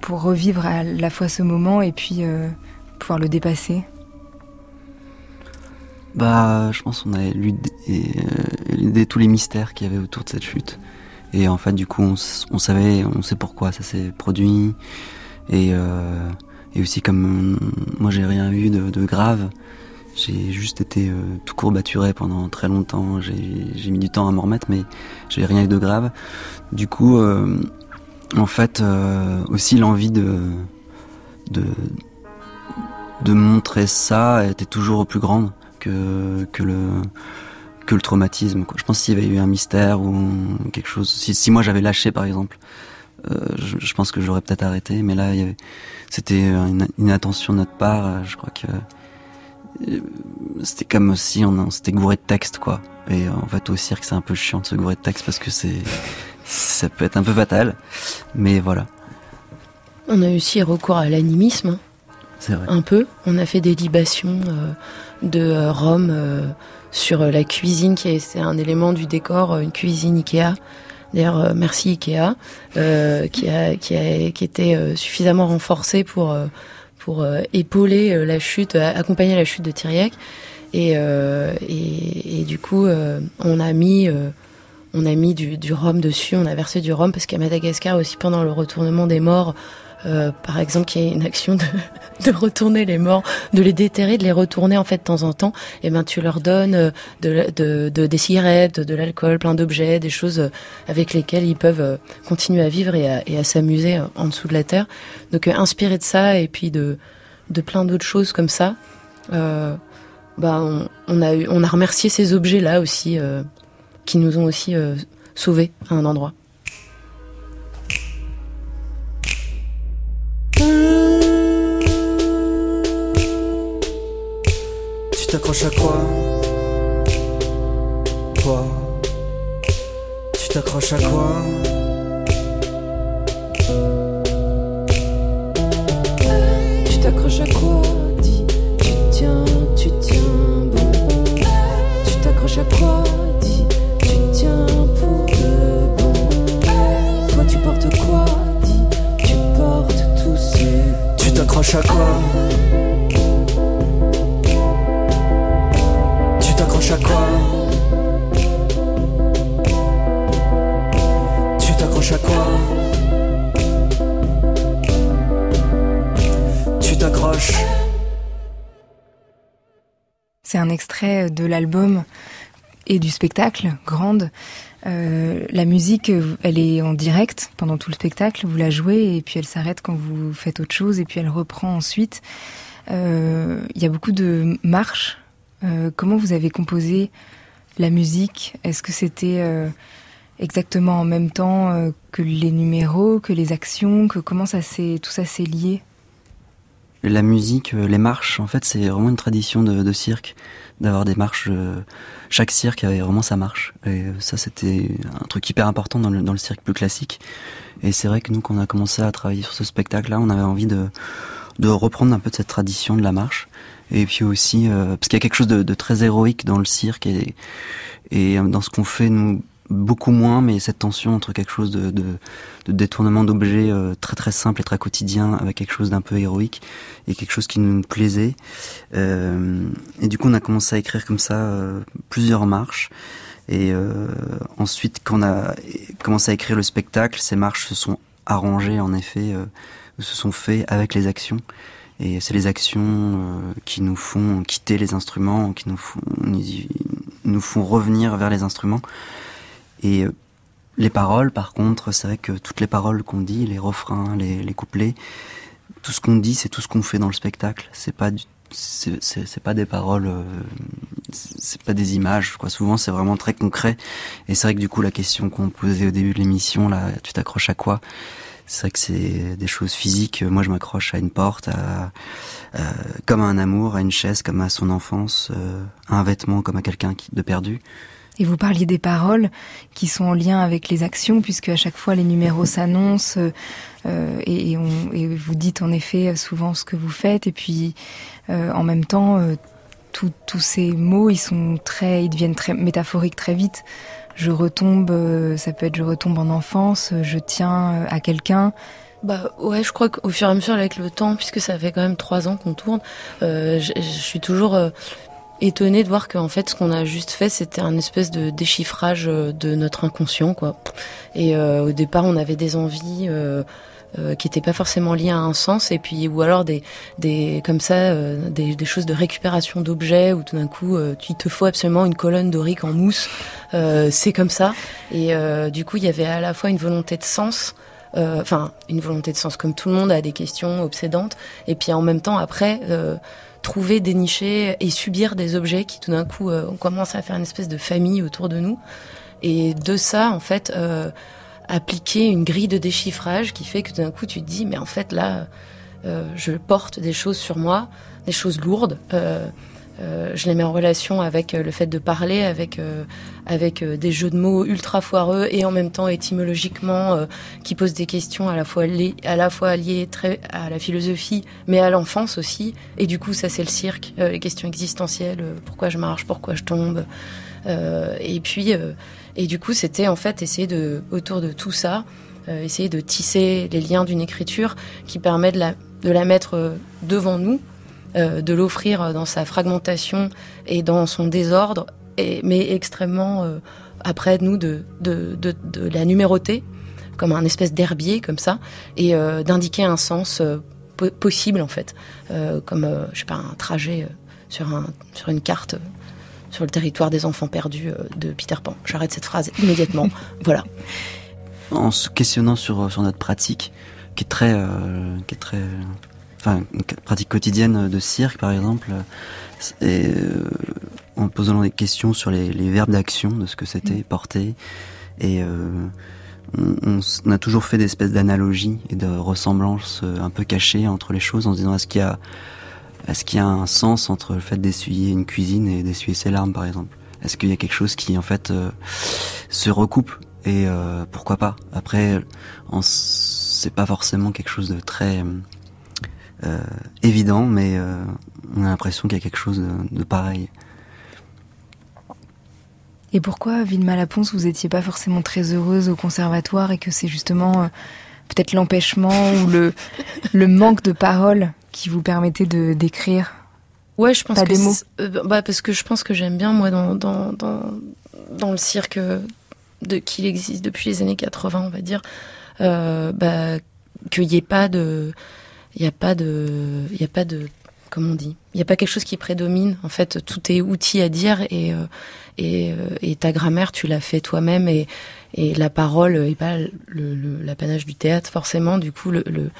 Speaker 1: pour revivre à la fois ce moment et puis pouvoir le dépasser?
Speaker 2: Bah, je pense qu'on a lu euh, tous les mystères qu'il y avait autour de cette chute. Et en fait, du coup, on, savait, on sait pourquoi ça s'est produit. Et, euh, aussi, comme moi, j'ai rien eu de, grave, j'ai juste été euh, tout courbaturé pendant très longtemps. J'ai mis du temps à m'en remettre, mais j'ai rien eu de grave. Du coup, en fait, aussi l'envie de, de de montrer ça était toujours plus grande que, que le que le traumatisme. Quoi. Je pense s'il y avait eu un mystère ou quelque chose, si, si moi j'avais lâché par exemple, euh, je, pense que j'aurais peut-être arrêté. Mais là, c'était une, une, attention de notre part. Je crois que euh, c'était comme si on, on s'était gouré de texte, quoi. Et en fait, au cirque, c'est un peu chiant de se gourer de texte parce que c'est ça peut être un peu fatal. Mais voilà.
Speaker 3: On a aussi recours à l'animisme. Hein.
Speaker 2: C'est vrai.
Speaker 3: Un peu. On a fait des libations. Euh, de euh, Rome euh, sur euh, la cuisine, qui est, un élément du décor, une cuisine Ikea. D'ailleurs, merci Ikea, qui a qui a qui était suffisamment renforcée pour pour épauler la chute, accompagner la chute de Thiriac. Et, et, et, du coup, on a mis on a mis du, du rhum dessus, on a versé du rhum parce qu'à Madagascar aussi pendant le retournement des morts, euh, par exemple, qu'il y ait une action *laughs* de, retourner les morts, de les déterrer, de les retourner en fait de temps en temps, et eh ben tu leur donnes euh, de, de, de des cigarettes, de l'alcool, plein d'objets, des choses euh, avec lesquelles ils peuvent continuer à vivre et à, s'amuser en dessous de la terre. Donc inspiré de ça et puis de, plein d'autres choses comme ça, bah on, a on a remercié ces objets là aussi qui nous ont aussi sauvés à un endroit.
Speaker 12: T'accroches à quoi Quoi Tu t'accroches à quoi
Speaker 13: Tu t'accroches à quoi Dis, tu tiens, tu tiens bon. Tu t'accroches à quoi Dis, tu tiens pour le bon. Toi tu portes quoi
Speaker 12: tu t'accroches à quoi Tu t'accroches à quoi Tu t'accroches à quoi Tu t'accroches
Speaker 1: C'est un extrait de l'album et du spectacle, grande. Euh, la musique, elle est en direct pendant tout le spectacle, vous la jouez et puis elle s'arrête quand vous faites autre chose et puis elle reprend ensuite. Euh, Il y a beaucoup de marches. Euh, comment vous avez composé la musique? Est-ce que c'était euh, exactement en même temps euh, que les numéros, que les actions, que comment ça tout ça s'est lié?
Speaker 2: La musique, les marches, en fait, c'est vraiment une tradition de, de cirque, d'avoir des marches. chaque cirque avait vraiment sa marche. Et ça, c'était un truc hyper important dans le, dans le cirque plus classique. Et c'est vrai que nous, quand on a commencé à travailler sur ce spectacle-là, on avait envie de, de reprendre un peu de cette tradition de la marche. Et puis aussi, euh, parce qu'il y a quelque chose de, très héroïque dans le cirque et, euh, dans ce qu'on fait, nous, beaucoup moins, mais cette tension entre quelque chose de, détournement d'objets euh, très très simple et très quotidien avec quelque chose d'un peu héroïque et quelque chose qui nous plaisait. Et du coup, on a commencé à écrire comme ça plusieurs marches. Et ensuite, quand on a commencé à écrire le spectacle, ces marches se sont arrangées, en effet, se sont faites avec les actions. Et c'est les actions euh, qui nous font quitter les instruments, qui nous font, nous font revenir vers les instruments. Et euh, les paroles, par contre, c'est vrai que toutes les paroles qu'on dit, les refrains, les, les couplets, tout ce qu'on dit, c'est tout ce qu'on fait dans le spectacle. C'est pas du c'est pas des paroles, euh, c'est pas des images. Quoi. Souvent, c'est vraiment très concret. Et c'est vrai que du coup, la question qu'on posait au début de l'émission, là, tu t'accroches à quoi? C'est vrai que c'est des choses physiques. Moi, je m'accroche à une porte, à, euh, comme à un amour, à une chaise, comme à son enfance, euh, à un vêtement, comme à quelqu'un de perdu.
Speaker 1: Et vous parliez des paroles qui sont en lien avec les actions, puisque à chaque fois les numéros *laughs* s'annoncent euh, et, et on- et vous dites en effet souvent ce que vous faites, et puis euh, en même temps, euh, tous ces mots, ils sont très, ils deviennent très métaphoriques très vite. Je retombe, euh, ça peut être je retombe en enfance, euh, je tiens euh, à quelqu'un.
Speaker 3: Bah ouais, je crois qu'au fur et à mesure avec le temps, puisque ça fait quand même trois ans qu'on tourne, je, suis toujours étonnée de voir qu'en fait ce qu'on a juste fait, c'était un espèce de déchiffrage de notre inconscient, quoi. Et au départ, on avait des envies. Euh, qui n'étaient pas forcément liées à un sens et puis ou alors des des comme ça euh, des, des choses de récupération d'objets où tout d'un coup euh, il te faut absolument une colonne dorique en mousse. Euh, c'est comme ça. Et euh, du coup il y avait à la fois une volonté de sens euh, enfin une volonté de sens comme tout le monde a des questions obsédantes et puis en même temps après euh, trouver dénicher et subir des objets qui tout d'un coup euh, on commence à faire une espèce de famille autour de nous. Et de ça en fait appliquer une grille de déchiffrage qui fait que d'un coup tu te dis mais en fait là euh, je porte des choses sur moi des choses lourdes euh, euh, je les mets en relation avec le fait de parler, avec avec des jeux de mots ultra foireux et en même temps étymologiquement qui posent des questions à la fois liées, à la fois liées très à la philosophie, mais à l'enfance aussi. Et du coup, ça c'est le cirque, les questions existentielles, pourquoi je marche, pourquoi je tombe. Et puis et du coup, c'était en fait essayer de autour de tout ça, euh, essayer de tisser les liens d'une écriture qui permet de la mettre euh, devant nous euh, de l'offrir dans sa fragmentation et dans son désordre, mais extrêmement euh, après nous de, de, de, la numéroter comme un espèce d'herbier comme ça et d'indiquer un sens po- possible en fait, comme je sais pas un trajet sur une carte. Euh, sur le territoire des enfants perdus euh, de Peter Pan. J'arrête cette phrase immédiatement. *laughs* voilà.
Speaker 2: en se questionnant sur, sur notre pratique, qui est très, euh, qui est très, enfin, une pratique quotidienne de cirque, par exemple, et euh, en posant des questions sur les, les verbes d'action, de ce que c'était porter, et euh, on, a toujours fait des espèces d'analogies et de ressemblances euh, un peu cachées entre les choses, en se disant est-ce qu'il y a, est-ce qu'il y a un sens entre le fait d'essuyer une cuisine et d'essuyer ses larmes, par exemple? Est-ce qu'il y a quelque chose qui, en fait, euh, se recoupe? Et euh, pourquoi pas? Après, c'est pas forcément quelque chose de très euh, évident, mais euh, on a l'impression qu'il y a quelque chose de, pareil.
Speaker 1: Et pourquoi, Vilma Laponce, vous étiez pas forcément très heureuse au conservatoire et que c'est justement euh, peut-être l'empêchement ou le, le manque de paroles qui vous permettait de d'écrire
Speaker 3: Ouais, je pense
Speaker 1: Pas
Speaker 3: que
Speaker 1: des mots.
Speaker 3: euh, bah parce que je pense que j'aime bien moi dans dans dans dans le cirque de qu'il existe depuis les années 80, on va dire, euh, bah qu'il y ait pas de il y a pas de il y a pas de comment on dit il n'y a pas quelque chose qui prédomine. En fait, tout est outil à dire et euh, et, et ta grammaire, tu l'as fait toi-même et et la parole est pas le, le- l'apanage du théâtre forcément. Du coup, le, le,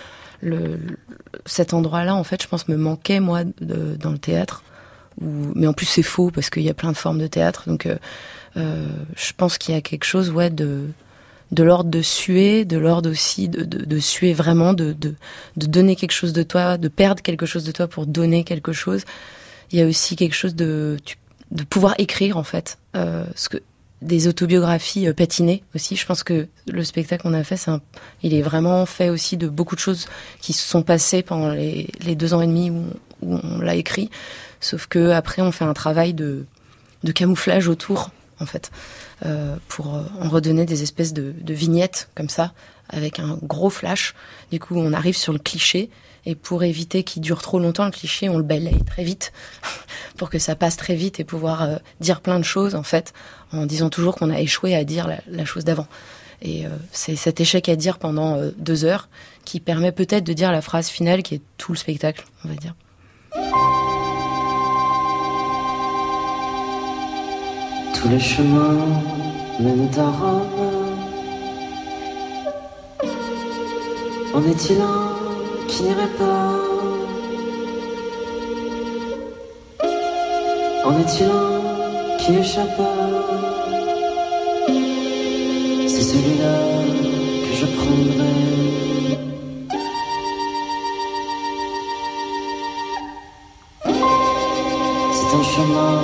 Speaker 3: cet endroit-là, en fait, je pense me manquait moi dans le théâtre. Mais en plus, c'est faux parce qu'il y a plein de formes de théâtre. Donc, euh, euh, je pense qu'il y a quelque chose, ouais, de de l'ordre de suer, de l'ordre aussi de, de, suer vraiment, de, donner quelque chose de toi, de perdre quelque chose de toi pour donner quelque chose. Il y a aussi quelque chose de, de pouvoir écrire en fait, euh, ce que des autobiographies euh, patinées aussi. Je pense que le spectacle qu'on a fait, c'est un- il est vraiment fait aussi de beaucoup de choses qui se sont passées pendant les, deux ans et demi où, on l'a écrit. Sauf que après, on fait un travail de, camouflage autour, en fait, euh, pour euh, en redonner des espèces de vignettes comme ça, avec un gros flash. Du coup, on arrive sur le cliché. Et pour éviter qu'il dure trop longtemps, le cliché, on le balaye très vite *laughs* pour que ça passe très vite et pouvoir euh, dire plein de choses, en fait, en disant toujours qu'on a échoué à dire la, chose d'avant. Et euh, c'est cet échec à dire pendant euh, deux heures qui permet peut-être de dire la phrase finale qui est tout le spectacle, on va dire.
Speaker 12: Tous les chemins mènent à Rome. En est-il un qui pas En est-il un qui échappa C'est celui-là que je prendrai. C'est un chemin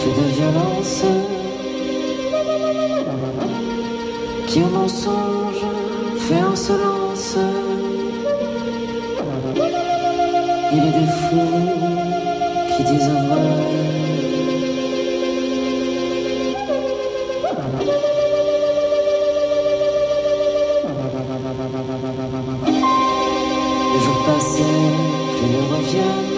Speaker 12: fait de violence qui au mensonge fait insolence. Il est des fous qui disent vrai. Les jours passés, plus ne reviennent.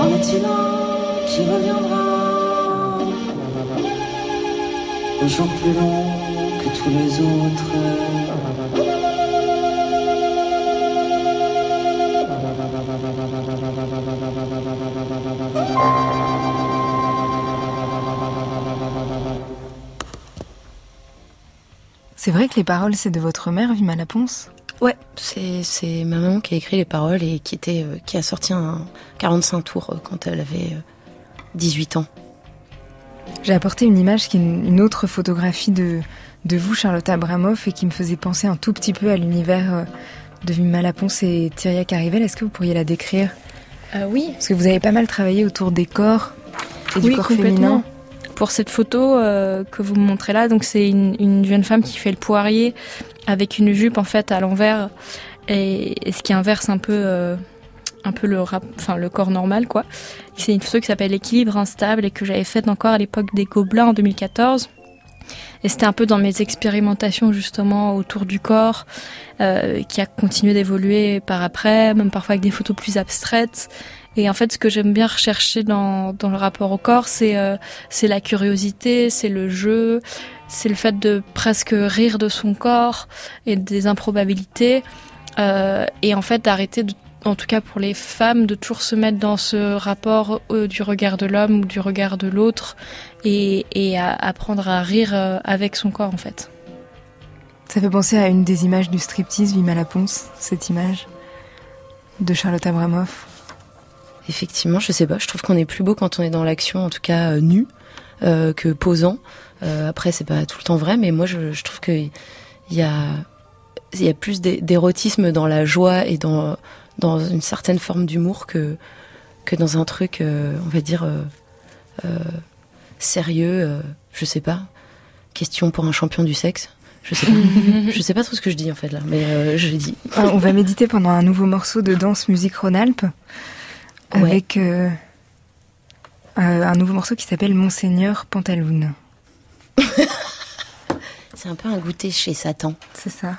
Speaker 12: En est-il un qui reviendra Un jour plus long que tous les autres.
Speaker 1: Que les paroles, c'est de votre mère, Vima Laponce?
Speaker 3: Ouais, c'est c'est ma maman qui a écrit les paroles et qui était euh, qui a sorti un 45 tours euh, quand elle avait euh, 18 ans.
Speaker 1: J'ai apporté une image qui est une, autre photographie de, de vous, Charlotte Abramoff, et qui me faisait penser un tout petit peu à l'univers euh, de Vima Laponce et Thierry Carivel. Est-ce que vous pourriez la décrire?
Speaker 4: Euh, oui.
Speaker 1: Parce que vous avez pas mal travaillé autour des corps et du
Speaker 4: oui,
Speaker 1: corps
Speaker 4: complètement.
Speaker 1: féminin.
Speaker 4: Pour cette photo euh, que vous me montrez là, donc c'est une, une jeune femme qui fait le poirier avec une jupe en fait à l'envers et, ce qui inverse un peu euh, un peu le corps normal quoi. C'est une photo qui s'appelle Équilibre instable et que j'avais faite encore à l'époque des Gobelins en 2014. Et c'était un peu dans mes expérimentations justement autour du corps, euh, qui a continué d'évoluer par après, même parfois avec des photos plus abstraites. Et en fait, ce que j'aime bien rechercher dans, dans le rapport au corps, c'est euh, c'est la curiosité, c'est le jeu, c'est le fait de presque rire de son corps et des improbabilités. Euh, et en fait, d'arrêter, en tout cas pour les femmes, de toujours se mettre dans ce rapport euh, du regard de l'homme ou du regard de l'autre et, et à apprendre à rire avec son corps, en fait.
Speaker 1: Ça fait penser à une des images du striptease, Vima Laponce, cette image de Charlotte Abramoff.
Speaker 3: Effectivement, je sais pas. Je trouve qu'on est plus beau quand on est dans l'action, en tout cas euh, nu, euh, que posant. Euh, après, c'est pas tout le temps vrai, mais moi, je, je trouve que il y a, y a plus d'é- d'érotisme dans la joie et dans dans une certaine forme d'humour que que dans un truc, euh, on va dire euh, euh, sérieux. euh, je sais pas. Question pour un champion du sexe. Je sais pas. *laughs* je sais pas trop ce que je dis en fait là, mais euh, je l'ai dit.
Speaker 1: Ah, On va méditer pendant un nouveau morceau de danse musique Rhône-Alpes. Avec euh, euh, un nouveau morceau qui s'appelle Monseigneur Pantaloon. *laughs*
Speaker 3: C'est un peu un goûter chez Satan.
Speaker 1: C'est ça.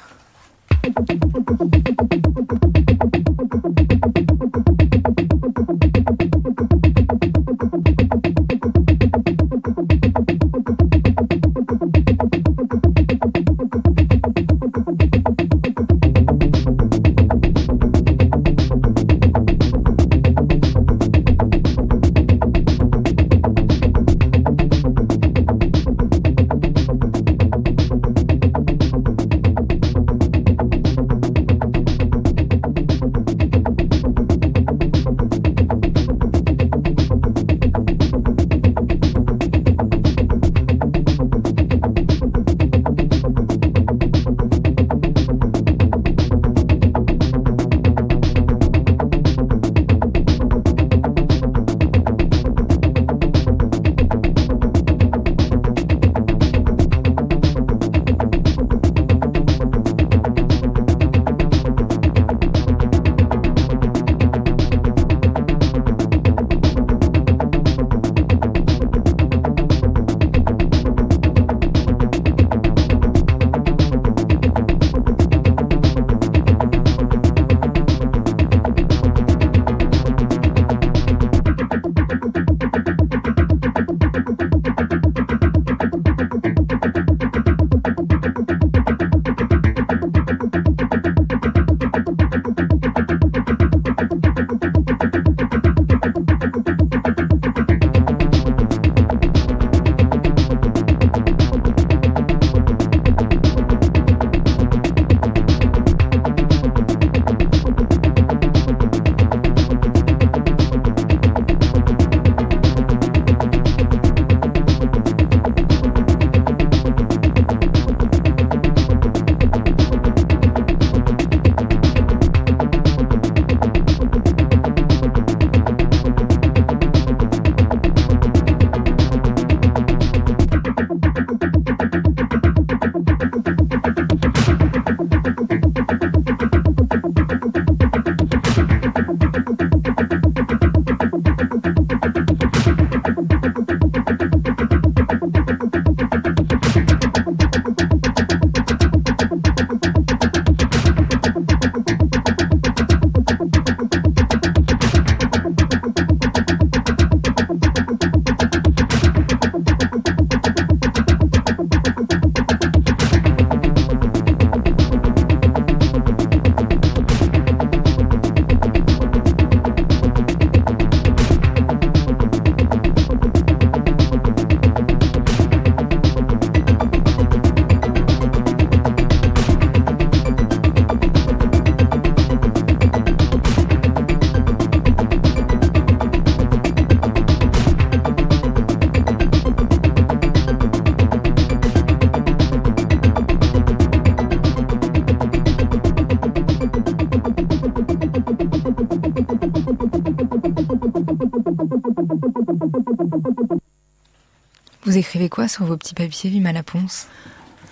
Speaker 1: Écrivez quoi sur vos petits papiers, Vima la Ponce?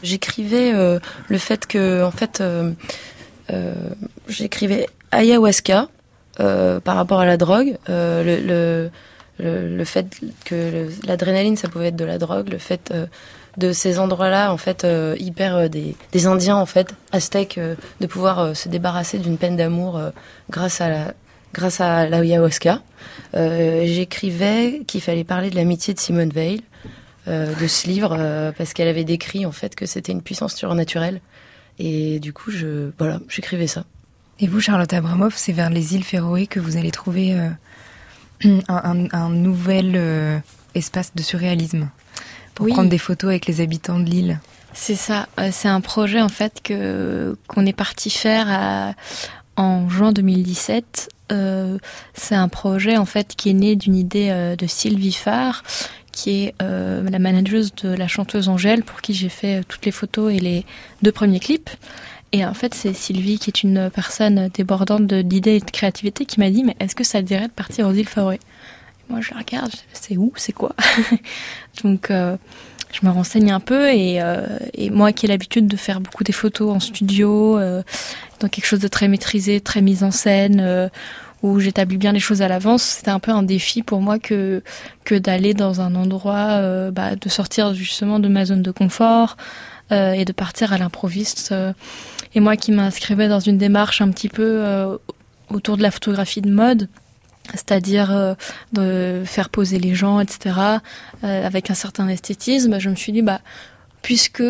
Speaker 3: J'écrivais euh, le fait que, en fait, euh, euh, j'écrivais ayahuasca par rapport à la drogue, le, le, le, fait que l'adrénaline ça pouvait être de la drogue, le fait de ces endroits-là, en fait, hyper des, des Indiens, en fait, aztèques, de pouvoir se débarrasser d'une peine d'amour grâce à grâce à l'ayahuasca. J'écrivais qu'il fallait parler de l'amitié de Simone Veil, de ce livre, euh, parce qu'elle avait décrit en fait que c'était une puissance surnaturelle. Et du coup, je voilà, j'écrivais ça.
Speaker 1: Et vous, Charlotte Abramov, c'est vers les îles Féroé que vous allez trouver euh, *clears throat* un, un- un nouvel euh, espace de surréalisme pour
Speaker 4: Oui.
Speaker 1: prendre des photos avec les habitants de l'île.
Speaker 4: C'est ça. Euh, C'est un projet en fait que qu'on est parti faire à- en juin 2017. Euh, c'est un projet en fait qui est né d'une idée euh, de Sylvie Farr, qui est euh, la manageuse de la chanteuse Angèle, pour qui j'ai fait euh, toutes les photos et les deux premiers clips. Et en fait, c'est Sylvie qui est une personne débordante d'idées et de créativité qui m'a dit mais est-ce que ça te dirait de partir aux îles Féroé Moi, je regarde, c'est où, c'est quoi? *laughs* Donc euh, je me renseigne un peu et, et moi qui ai l'habitude de faire beaucoup des photos en studio, dans quelque chose de très maîtrisé, très mise en scène, où j'établis bien les choses à l'avance, c'était un peu un défi pour moi que, que d'aller dans un endroit, euh, bah, de sortir justement de ma zone de confort euh, et de partir à l'improviste. euh. et moi qui m'inscrivais dans une démarche un petit peu autour de la photographie de mode, c'est-à-dire de faire poser les gens, etc., avec un certain esthétisme, je me suis dit, bah, puisque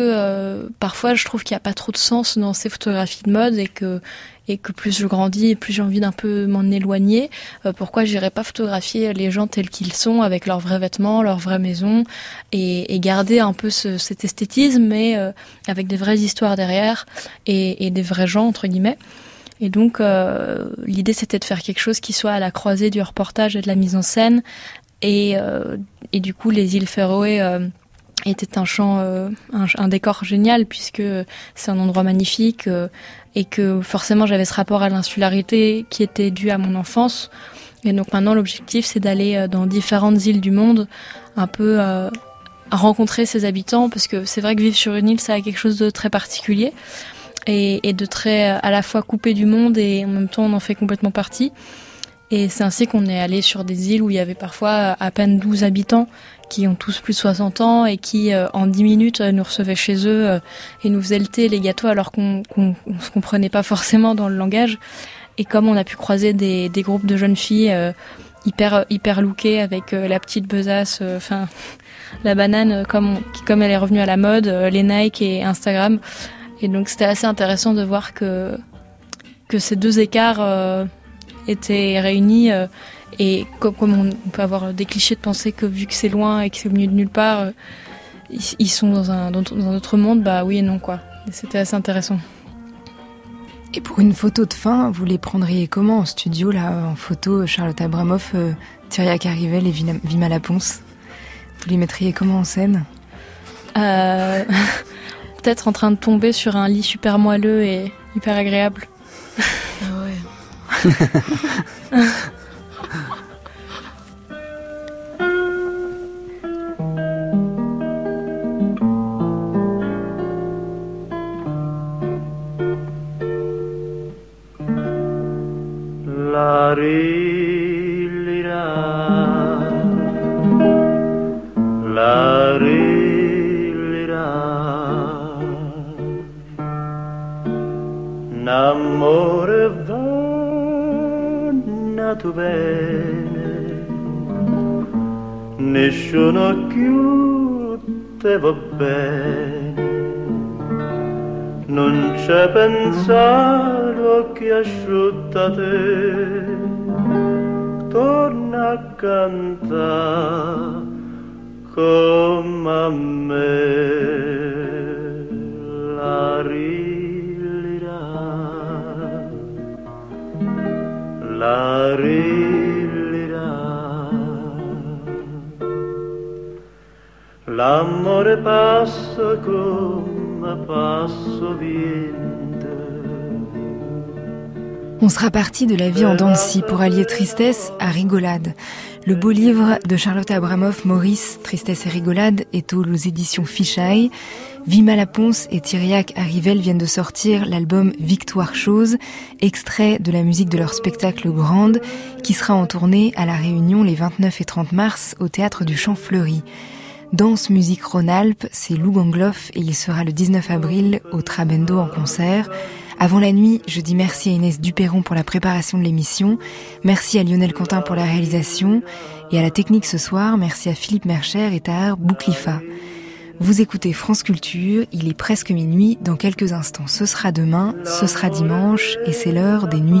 Speaker 4: parfois je trouve qu'il n'y a pas trop de sens dans ces photographies de mode et que, et que plus je grandis plus j'ai envie d'un peu m'en éloigner, euh, pourquoi j'irais pas photographier les gens tels qu'ils sont, avec leurs vrais vêtements, leur vraie maison, et, garder un peu ce- cet esthétisme, mais euh, avec des vraies histoires derrière et, des vrais gens, entre guillemets. Et donc, euh, l'idée, c'était de faire quelque chose qui soit à la croisée du reportage et de la mise en scène. Et, euh, du coup, les îles Féroé étaient un champ, un, décor génial, puisque c'est un endroit magnifique et que forcément, j'avais ce rapport à l'insularité qui était dû à mon enfance. Et donc maintenant, l'objectif, c'est d'aller euh, dans différentes îles du monde, un peu euh, rencontrer ses habitants, parce que c'est vrai que vivre sur une île, ça a quelque chose de très particulier et, et de très euh, à la fois coupé du monde et en même temps on en fait complètement partie. Et c'est ainsi qu'on est allé sur des îles où il y avait parfois euh, à peine 12 habitants qui ont tous plus de 60 ans et qui euh, en 10 minutes euh, nous recevaient chez eux euh, et nous faisaient le thé, les gâteaux alors qu'on qu'on on se comprenait pas forcément dans le langage. Et comme on a pu croiser des, des groupes de jeunes filles euh, hyper hyper lookées avec euh, la petite besace, euh, enfin la banane euh, comme comme elle est revenue à la mode, euh, les Nike et Instagram. Et donc c'était assez intéressant de voir que que ces deux écarts euh, étaient réunis euh, et comme, on, peut avoir des clichés de penser que vu que c'est loin et que c'est venu de nulle part, euh, ils, sont dans un, dans, dans un autre monde, bah oui et non quoi. C'était assez intéressant.
Speaker 1: Et pour une photo de fin, vous les prendriez comment en studio, là, en photo, Charlotte Abramoff, euh, Carivel et Vima Laponce? Vous les mettriez comment en scène?
Speaker 4: Euh, *laughs* Peut-être en train de tomber sur un lit super moelleux et hyper agréable. *laughs*
Speaker 14: 呵呵呵呵呵 c'è pensiero che asciutta te, torna a cantare come a me. La rilirà, la rilirà. L'amore passa come passo vento.
Speaker 1: On sera parti de la vie en scie pour allier tristesse à rigolade. Le beau livre de Charlotte Abramoff, Maurice, Tristesse et rigolade, est aux éditions Fichaille. Vima Laponce et Thiriac Arrivel viennent de sortir l'album Victoire Chose, extrait de la musique de leur spectacle Grande, qui sera en tournée à La Réunion les 29 et 30 mars au théâtre du Champ Fleuri. Danse Musique Rhône-Alpes, c'est Lou Gangloff et il sera le 19 avril au Trabendo en concert. Avant la nuit, je dis merci à Inès Duperron pour la préparation de l'émission, merci à Lionel Quentin pour la réalisation, et à la technique ce soir, merci à Philippe Mercher et Tahar Bouklifa. Vous écoutez France Culture, il est presque minuit, dans quelques instants ce sera demain, ce sera dimanche, et c'est l'heure des nuits.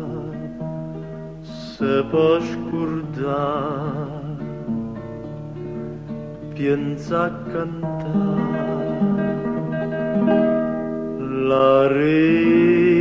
Speaker 14: se può scordare piensa cantare la rima